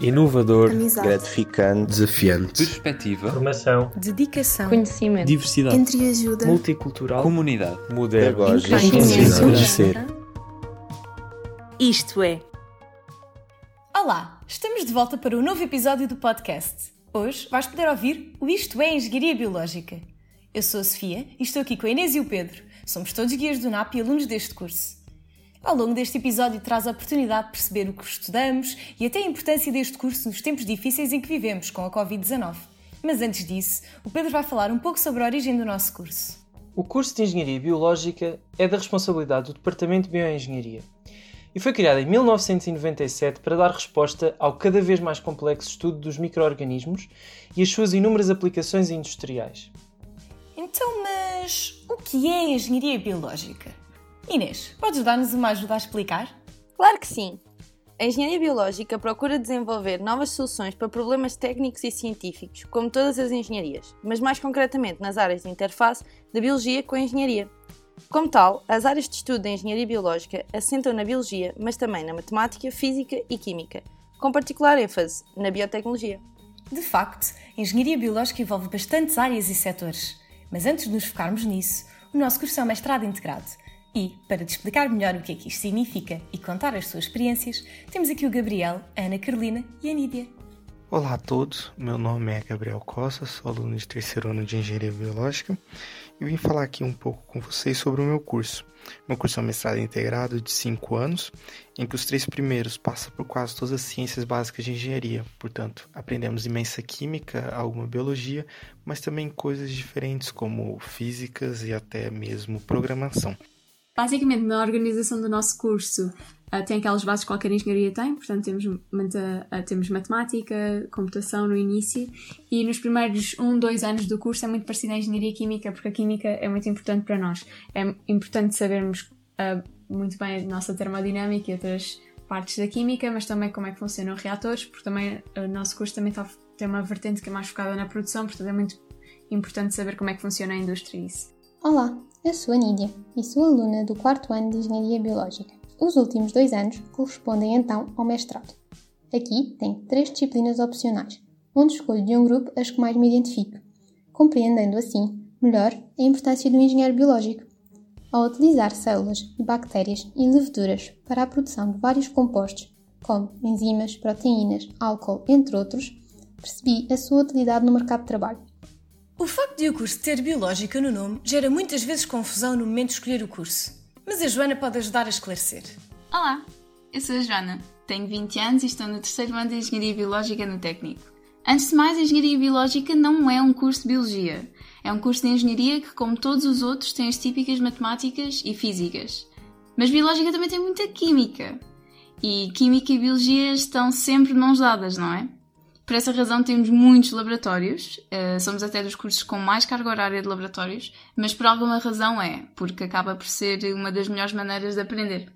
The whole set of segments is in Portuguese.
inovador, amizade, gratificante, desafiante, perspectiva, formação, dedicação, conhecimento, diversidade, entreajuda, multicultural, comunidade, moderno, conhecer. Isto é. Olá, estamos de volta para um novo episódio do podcast. Hoje vais poder ouvir o Isto é Engenharia Biológica. Eu sou a Sofia e estou aqui com a Inês e o Pedro. Somos todos guias do NAP e alunos deste curso. Ao longo deste episódio traz a oportunidade de perceber o que estudamos e até a importância deste curso nos tempos difíceis em que vivemos com a Covid-19. Mas antes disso, o Pedro vai falar um pouco sobre a origem do nosso curso. O curso de Engenharia Biológica é da responsabilidade do Departamento de Bioengenharia e foi criado em 1997 para dar resposta ao cada vez mais complexo estudo dos micro-organismos e as suas inúmeras aplicações industriais. Então, mas o que é Engenharia Biológica? Inês, podes dar-nos uma ajuda a explicar? Claro que sim! A engenharia biológica procura desenvolver novas soluções para problemas técnicos e científicos, como todas as engenharias, mas mais concretamente nas áreas de interface da biologia com a engenharia. Como tal, as áreas de estudo da engenharia biológica assentam na biologia, mas também na matemática, física e química, com particular ênfase na biotecnologia. De facto, a engenharia biológica envolve bastantes áreas e setores. Mas antes de nos focarmos nisso, o nosso curso é um mestrado integrado. E, para te explicar melhor o que é que isto significa e contar as suas experiências, temos aqui o Gabriel, a Ana Carolina e a Nídia. Olá a todos, meu nome é Gabriel Costa, sou aluno de terceiro ano de Engenharia Biológica e vim falar aqui um pouco com vocês sobre o meu curso. Meu curso é um mestrado integrado de 5 anos, em que os três primeiros passam por quase todas as ciências básicas de engenharia. Portanto, aprendemos imensa química, alguma biologia, mas também coisas diferentes como físicas e até mesmo programação. Basicamente, na organização do nosso curso, uh, tem aquelas bases que qualquer engenharia tem, portanto, temos, uh, temos matemática, computação no início, e nos primeiros um, dois anos do curso é muito parecido à engenharia química, porque a química é muito importante para nós. É importante sabermos uh, muito bem a nossa termodinâmica e outras partes da química, mas também como é que funcionam os reatores, porque também o nosso curso também tá, tem uma vertente que é mais focada na produção, portanto é muito importante saber como é que funciona a indústria isso. Olá, eu sou a Nídia e sou aluna do quarto ano de Engenharia Biológica. Os últimos dois anos correspondem então ao mestrado. Aqui tem três disciplinas opcionais, onde escolho de um grupo as que mais me identifico, compreendendo assim melhor a importância do engenheiro biológico. Ao utilizar células bactérias e leveduras para a produção de vários compostos, como enzimas, proteínas, álcool, entre outros, percebi a sua utilidade no mercado de trabalho. O facto de o curso ter biológica no nome gera muitas vezes confusão no momento de escolher o curso. Mas a Joana pode ajudar a esclarecer. Olá, eu sou a Joana, tenho 20 anos e estou no terceiro ano de Engenharia Biológica no Técnico. Antes de mais, Engenharia Biológica não é um curso de Biologia. É um curso de Engenharia que, como todos os outros, tem as típicas matemáticas e físicas. Mas Biológica também tem muita Química. E Química e Biologia estão sempre mãos dadas, não é? Por essa razão temos muitos laboratórios, uh, somos até dos cursos com mais carga horária de laboratórios, mas por alguma razão é, porque acaba por ser uma das melhores maneiras de aprender.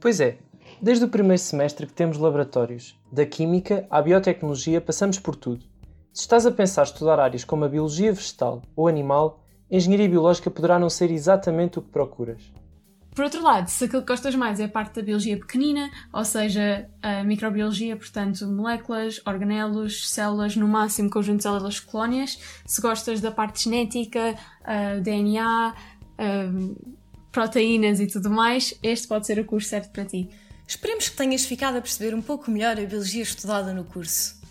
Pois é, desde o primeiro semestre que temos laboratórios, da química à biotecnologia passamos por tudo. Se estás a pensar estudar áreas como a biologia vegetal ou animal, engenharia biológica poderá não ser exatamente o que procuras. Por outro lado, se aquilo que gostas mais é a parte da biologia pequenina, ou seja, a microbiologia, portanto, moléculas, organelos, células, no máximo conjunto de células colónias, se gostas da parte genética, DNA, proteínas e tudo mais, este pode ser o curso certo para ti. Esperemos que tenhas ficado a perceber um pouco melhor a biologia estudada no curso.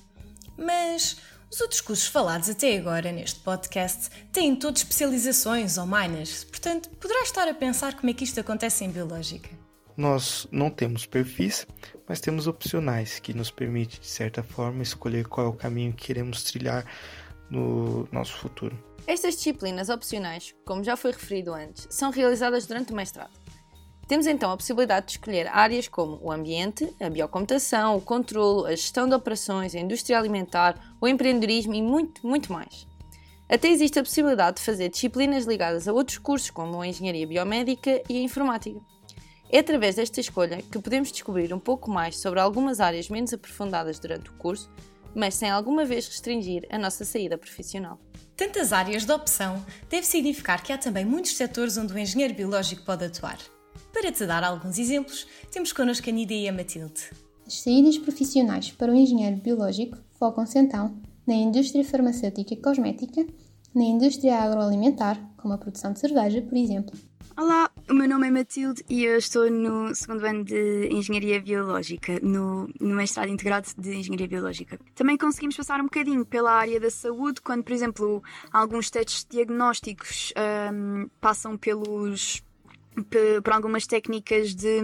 Mas os outros cursos falados até agora neste podcast têm todos especializações ou minors, portanto, poderás estar a pensar como é que isto acontece em biológica. Nós não temos perfis, mas temos opcionais que nos permite, de certa forma, escolher qual é o caminho que queremos trilhar no nosso futuro. Estas disciplinas opcionais, como já foi referido antes, são realizadas durante o mestrado. Temos então a possibilidade de escolher áreas como o ambiente, a biocomputação, o controlo, a gestão de operações, a indústria alimentar, o empreendedorismo e muito, muito mais. Até existe a possibilidade de fazer disciplinas ligadas a outros cursos, como a engenharia biomédica e a informática. É através desta escolha que podemos descobrir um pouco mais sobre algumas áreas menos aprofundadas durante o curso, mas sem alguma vez restringir a nossa saída profissional. Tantas áreas de opção deve significar que há também muitos setores onde o engenheiro biológico pode atuar. Para te dar alguns exemplos, temos connosco a Nídia e a Matilde. As As saídas profissionais para o engenheiro biológico focam-se então na indústria farmacêutica e cosmética, na indústria agroalimentar, como a produção de cerveja, por exemplo. Olá, o meu nome é Matilde e eu estou no segundo ano de Engenharia Biológica, no, no mestrado integrado de Engenharia Biológica. Também conseguimos passar um bocadinho pela área da saúde, quando, por exemplo, alguns testes diagnósticos um, passam pelos, por algumas técnicas de,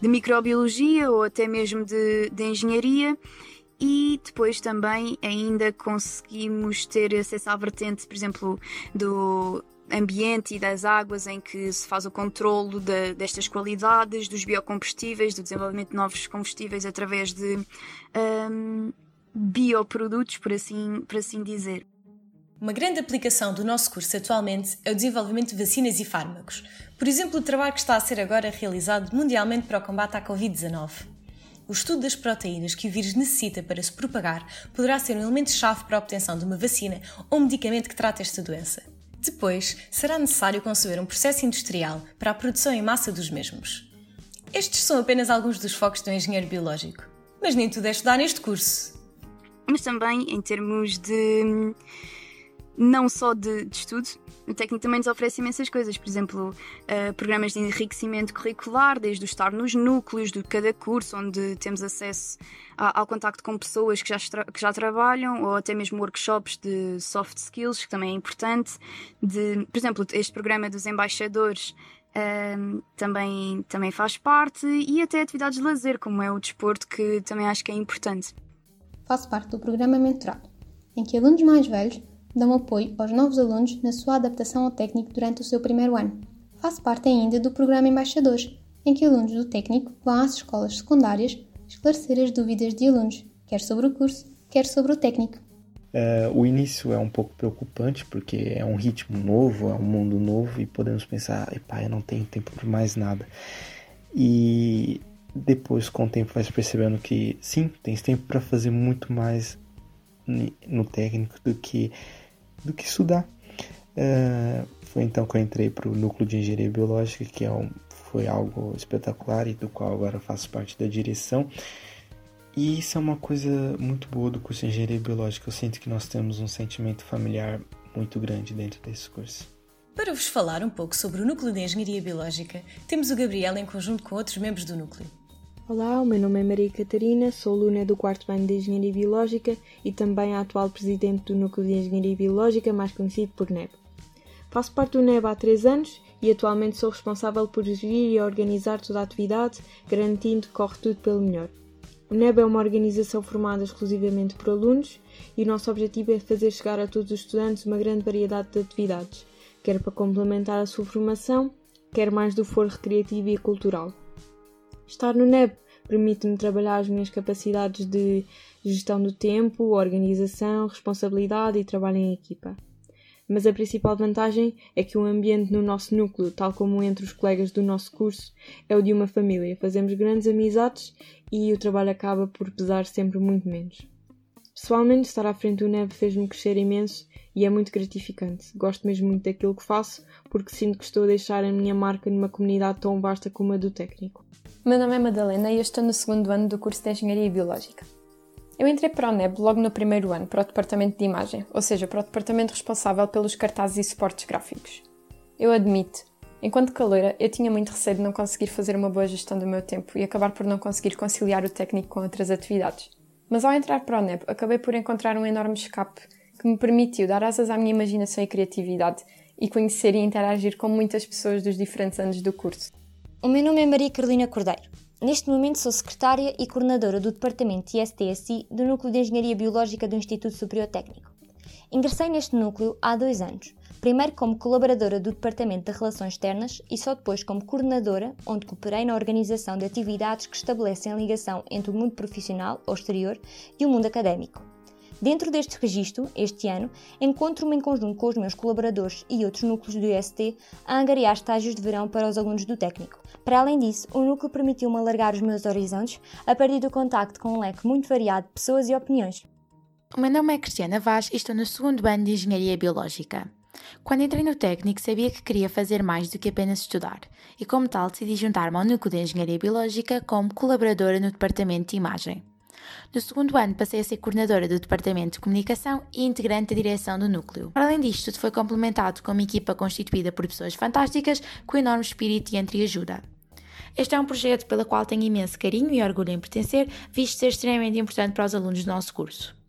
de microbiologia ou até mesmo de, de engenharia e depois também ainda conseguimos ter acesso à vertente, por exemplo, do ambiente e das águas em que se faz o controlo de, destas qualidades, dos biocombustíveis, do desenvolvimento de novos combustíveis através de um, bioprodutos, por assim, por assim dizer. Uma grande aplicação do nosso curso atualmente é o desenvolvimento de vacinas e fármacos. Por exemplo, o trabalho que está a ser agora realizado mundialmente para o combate à Covid-19. O estudo das proteínas que o vírus necessita para se propagar poderá ser um elemento-chave para a obtenção de uma vacina ou um medicamento que trate esta doença. Depois, será necessário conceber um processo industrial para a produção em massa dos mesmos. Estes são apenas alguns dos focos do engenheiro biológico. Mas nem tudo é estudar neste curso. Mas também em termos de. Não só de, de estudo, o técnico também nos oferece imensas coisas, por exemplo, uh, programas de enriquecimento curricular, desde o estar nos núcleos de cada curso, onde temos acesso a, ao contacto com pessoas que já, que já trabalham, ou até mesmo workshops de soft skills, que também é importante. De, por exemplo, este programa dos embaixadores uh, também, também faz parte, e até atividades de lazer, como é o desporto, que também acho que é importante. Faço parte do programa Mentorado, em que alunos mais velhos dão apoio aos novos alunos na sua adaptação ao técnico durante o seu primeiro ano. Faço parte ainda do programa Embaixadores, em que alunos do técnico vão às escolas secundárias esclarecer as dúvidas de alunos, quer sobre o curso, quer sobre o técnico. Uh, o início é um pouco preocupante porque é um ritmo novo, é um mundo novo e podemos pensar, pai, eu não tenho tempo para mais nada. E depois, com o tempo, vai se percebendo que sim, tem tempo para fazer muito mais no técnico do que do que estudar. Uh, foi então que eu entrei para o núcleo de engenharia biológica, que é um, foi algo espetacular e do qual agora faço parte da direção. E isso é uma coisa muito boa do curso de engenharia biológica. Eu sinto que nós temos um sentimento familiar muito grande dentro desse curso. Para vos falar um pouco sobre o núcleo de engenharia biológica, temos o Gabriel em conjunto com outros membros do núcleo. Olá, o meu nome é Maria Catarina, sou aluna do quarto ano de Engenharia Biológica e também a atual presidente do Núcleo de Engenharia Biológica, mais conhecido por NEB. Faço parte do NEB há três anos e atualmente sou responsável por gerir e organizar toda a atividade, garantindo que corre tudo pelo melhor. O NEB é uma organização formada exclusivamente por alunos e o nosso objetivo é fazer chegar a todos os estudantes uma grande variedade de atividades, quer para complementar a sua formação, quer mais do foro recreativo e cultural. Estar no NEB permite-me trabalhar as minhas capacidades de gestão do tempo, organização, responsabilidade e trabalho em equipa. Mas a principal vantagem é que o ambiente no nosso núcleo, tal como entre os colegas do nosso curso, é o de uma família. Fazemos grandes amizades e o trabalho acaba por pesar sempre muito menos. Pessoalmente, estar à frente do NEB fez-me crescer imenso e é muito gratificante. Gosto mesmo muito daquilo que faço porque sinto que estou a deixar a minha marca numa comunidade tão vasta como a do técnico. Meu nome é Madalena e eu estou no segundo ano do curso de Engenharia Biológica. Eu entrei para o NEB logo no primeiro ano, para o departamento de imagem, ou seja, para o departamento responsável pelos cartazes e suportes gráficos. Eu admito, enquanto caloira, eu tinha muito receio de não conseguir fazer uma boa gestão do meu tempo e acabar por não conseguir conciliar o técnico com outras atividades. Mas ao entrar para o NEB, acabei por encontrar um enorme escape que me permitiu dar asas à minha imaginação e criatividade e conhecer e interagir com muitas pessoas dos diferentes anos do curso. O meu nome é Maria Carolina Cordeiro. Neste momento sou secretária e coordenadora do Departamento ISTSI do Núcleo de Engenharia Biológica do Instituto Superior Técnico. Ingressei neste núcleo há dois anos, primeiro como colaboradora do Departamento de Relações Externas e só depois como coordenadora, onde cooperei na organização de atividades que estabelecem a ligação entre o mundo profissional ou exterior e o mundo académico. Dentro deste registro, este ano, encontro-me em conjunto com os meus colaboradores e outros núcleos do IST a angariar estágios de verão para os alunos do técnico. Para além disso, o núcleo permitiu-me alargar os meus horizontes a partir do contacto com um leque muito variado de pessoas e opiniões. O meu nome é Cristiana Vaz e estou no segundo ano de Engenharia Biológica. Quando entrei no técnico, sabia que queria fazer mais do que apenas estudar, e como tal decidi juntar-me ao Núcleo de Engenharia Biológica como colaboradora no Departamento de Imagem. No segundo ano, passei a ser coordenadora do Departamento de Comunicação e integrante da direção do núcleo. Para além disto, tudo foi complementado com uma equipa constituída por pessoas fantásticas, com enorme espírito e entreajuda. Este é um projeto pelo qual tenho imenso carinho e orgulho em pertencer, visto ser extremamente importante para os alunos do nosso curso.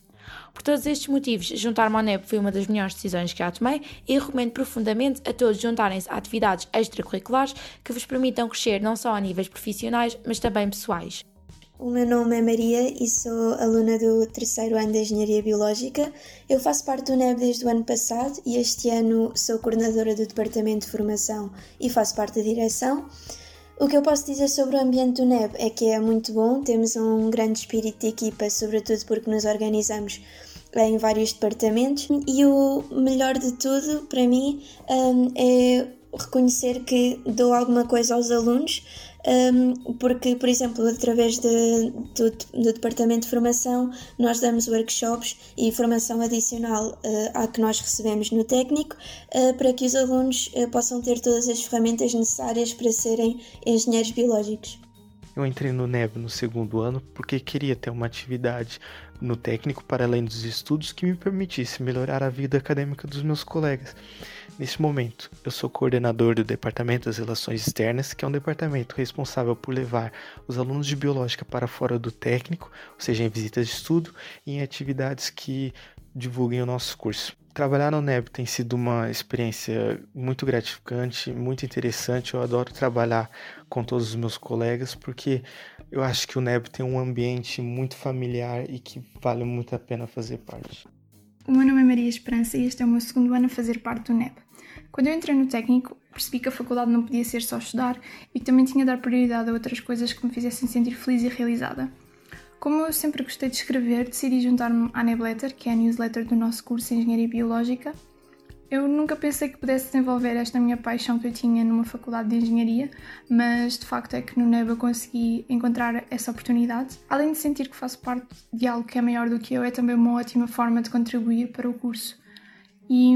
Por todos estes motivos, juntar-me ao NEP foi uma das melhores decisões que já tomei e recomendo profundamente a todos juntarem-se a atividades extracurriculares que vos permitam crescer não só a níveis profissionais, mas também pessoais. O meu nome é Maria e sou aluna do terceiro ano de Engenharia Biológica. Eu faço parte do NEB desde o ano passado e este ano sou coordenadora do Departamento de Formação e faço parte da direção. O que eu posso dizer sobre o ambiente do NEB é que é muito bom, temos um grande espírito de equipa, sobretudo porque nos organizamos em vários departamentos. E o melhor de tudo para mim um, é reconhecer que dou alguma coisa aos alunos um, porque, por exemplo, através de, do, do, Departamento de Formação, nós damos workshops e formação adicional uh, à que nós recebemos no técnico, uh, para que os alunos uh, possam ter todas as ferramentas necessárias para serem engenheiros biológicos. Eu entrei no NEB no segundo ano porque queria ter uma atividade no técnico para além dos estudos que me permitisse melhorar a vida acadêmica dos meus colegas. Neste momento, eu sou coordenador do Departamento das Relações Externas, que é um departamento responsável por levar os alunos de biológica para fora do técnico, ou seja, em visitas de estudo e em atividades que divulguem o nosso curso. Trabalhar no NEB tem sido uma experiência muito gratificante, muito interessante. Eu adoro trabalhar com todos os meus colegas porque eu acho que o NEB tem um ambiente muito familiar e que vale muito a pena fazer parte. O meu nome é Maria Esperança e este é o meu segundo ano a fazer parte do NEB. Quando eu entrei no técnico, percebi que a faculdade não podia ser só estudar e que também tinha de dar prioridade a outras coisas que me fizessem sentir feliz e realizada. Como eu sempre gostei de escrever, decidi juntar-me à Nebletter, que é a newsletter do nosso curso de Engenharia Biológica. Eu nunca pensei que pudesse desenvolver esta minha paixão que eu tinha numa faculdade de engenharia, mas de facto é que no NEB eu consegui encontrar essa oportunidade. Além de sentir que faço parte de algo que é maior do que eu, é também uma ótima forma de contribuir para o curso. E,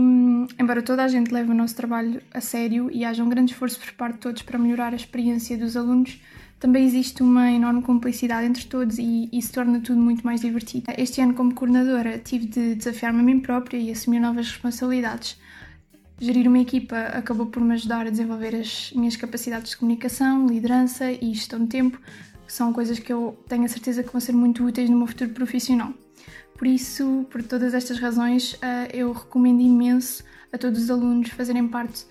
embora toda a gente leve o nosso trabalho a sério e haja um grande esforço por parte de todos para melhorar a experiência dos alunos, também existe uma enorme cumplicidade entre todos e isso torna tudo muito mais divertido. Este ano, como coordenadora, tive de desafiar-me a mim própria e assumir novas responsabilidades. Gerir uma equipa acabou por me ajudar a desenvolver as minhas capacidades de comunicação, liderança e gestão de tempo, que são coisas que eu tenho a certeza que vão ser muito úteis no meu futuro profissional. Por isso, por todas estas razões, eh, eu recomendo imenso a todos os alunos fazerem parte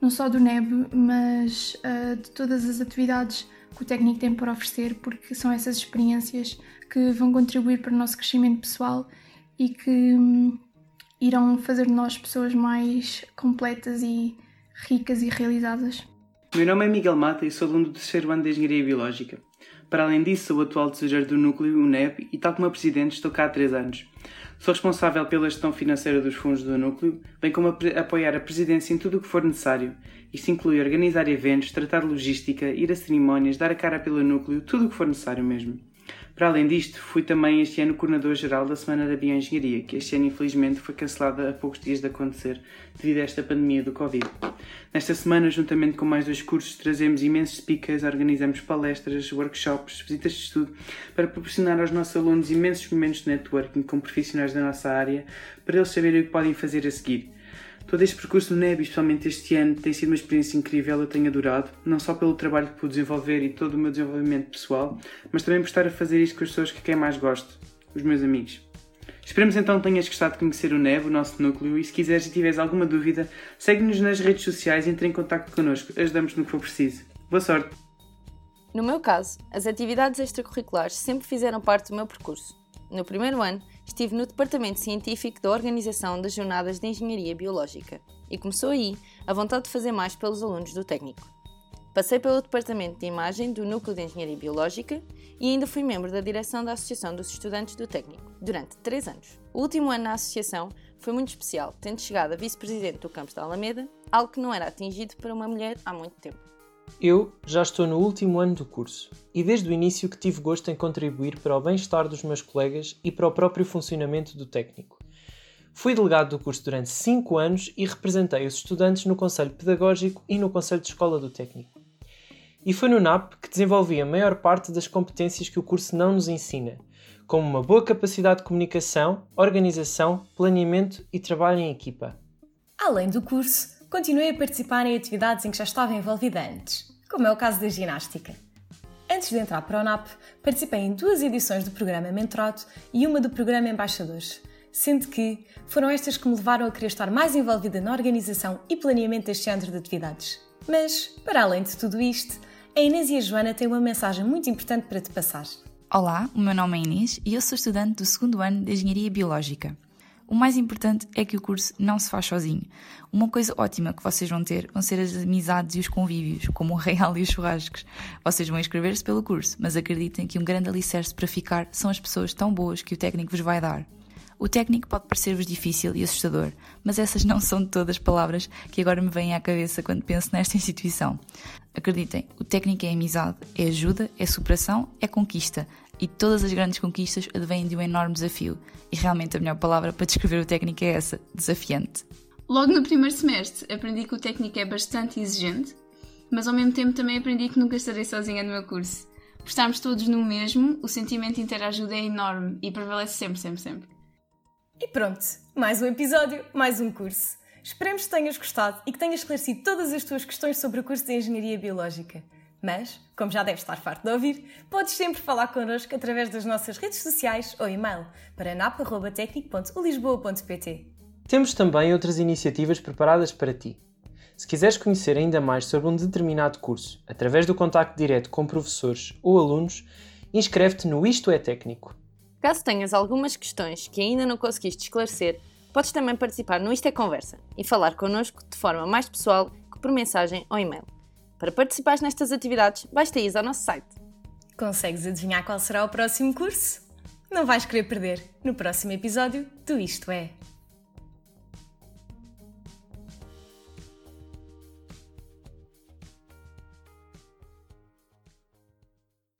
não só do NEB, mas eh, de todas as atividades que o técnico tem para oferecer, porque são essas experiências que vão contribuir para o nosso crescimento pessoal e que hum, irão fazer de nós pessoas mais completas e ricas e realizadas. Meu nome é Miguel Mata e sou aluno do terceiro ano de Engenharia Biológica. Para além disso, sou o atual tesouro do núcleo UNEB e, tal como a presidente, estou cá há três anos. Sou responsável pela gestão financeira dos fundos do núcleo, bem como apoiar a presidência em tudo o que for necessário. Isto inclui organizar eventos, tratar logística, ir a cerimónias, dar a cara pelo núcleo, tudo o que for necessário mesmo. Para além disto, fui também este ano coordenador-geral da Semana da Bioengenharia, que este ano infelizmente foi cancelada a poucos dias de acontecer devido a esta pandemia do Covid. Nesta semana, juntamente com mais dois cursos, trazemos imensos speakers, organizamos palestras, workshops, visitas de estudo, para proporcionar aos nossos alunos imensos momentos de networking com profissionais da nossa área, para eles saberem o que podem fazer a seguir. Todo este percurso no NEB, especialmente este ano, tem sido uma experiência incrível, eu tenho adorado, não só pelo trabalho que pude desenvolver e todo o meu desenvolvimento pessoal, mas também por estar a fazer isto com as pessoas que quem mais gosto, os meus amigos. Esperemos então que tenhas gostado de conhecer o NEB, o nosso núcleo, e se quiseres e tiveres alguma dúvida, segue-nos nas redes sociais e entre em contato connosco, ajudamos no que for preciso. Boa sorte! No meu caso, as atividades extracurriculares sempre fizeram parte do meu percurso. No primeiro ano, estive no Departamento Científico da Organização das Jornadas de Engenharia Biológica e começou aí a vontade de fazer mais pelos alunos do técnico. Passei pelo Departamento de Imagem do Núcleo de Engenharia Biológica e ainda fui membro da direção da Associação dos Estudantes do Técnico, durante três anos. O último ano na associação foi muito especial, tendo chegado a vice-presidente do campus da Alameda, algo que não era atingido para uma mulher há muito tempo. Eu já estou no último ano do curso e desde o início que tive gosto em contribuir para o bem-estar dos meus colegas e para o próprio funcionamento do técnico. Fui delegado do curso durante 5 anos e representei os estudantes no Conselho Pedagógico e no Conselho de Escola do Técnico. E foi no NAP que desenvolvi a maior parte das competências que o curso não nos ensina, como uma boa capacidade de comunicação, organização, planeamento e trabalho em equipa. Além do curso, continuei a participar em atividades em que já estava envolvida antes, como é o caso da ginástica. Antes de entrar para o NAP, participei em duas edições do programa Mentorado e uma do programa Embaixadores, sendo que foram estas que me levaram a querer estar mais envolvida na organização e planeamento deste género de atividades. Mas, para além de tudo isto, a Inês e a Joana têm uma mensagem muito importante para te passar. Olá, o meu nome é Inês e eu sou estudante do segundo ano de Engenharia Biológica. O mais importante é que o curso não se faz sozinho. Uma coisa ótima que vocês vão ter vão ser as amizades e os convívios, como o real e os churrascos. Vocês vão inscrever-se pelo curso, mas acreditem que um grande alicerce para ficar são as pessoas tão boas que o técnico vos vai dar. O técnico pode parecer-vos difícil e assustador, mas essas não são todas palavras que agora me vêm à cabeça quando penso nesta instituição. Acreditem, o técnico é amizade, é ajuda, é superação, é conquista. E todas as grandes conquistas advêm de um enorme desafio. E realmente a melhor palavra para descrever o técnico é essa: desafiante. Logo no primeiro semestre aprendi que o técnico é bastante exigente, mas ao mesmo tempo também aprendi que nunca estarei sozinha no meu curso. Por estarmos todos no mesmo, o sentimento de interajuda é enorme e prevalece sempre, sempre, sempre. E pronto, mais um episódio, mais um curso. Esperemos que tenhas gostado e que tenhas esclarecido todas as tuas questões sobre o curso de Engenharia Biológica. Mas, como já deves estar farto de ouvir, podes sempre falar connosco através das nossas redes sociais ou e-mail para nap.tecnico.lisboa.pt. Temos também outras iniciativas preparadas para ti. Se quiseres conhecer ainda mais sobre um determinado curso, através do contacto direto com professores ou alunos, inscreve-te no Isto é Técnico. Caso tenhas algumas questões que ainda não conseguiste esclarecer, podes também participar no Isto é Conversa e falar connosco de forma mais pessoal que por mensagem ou e-mail. Para participares nestas atividades, basta ir ao nosso site. Consegues adivinhar qual será o próximo curso? Não vais querer perder no próximo episódio do Isto É.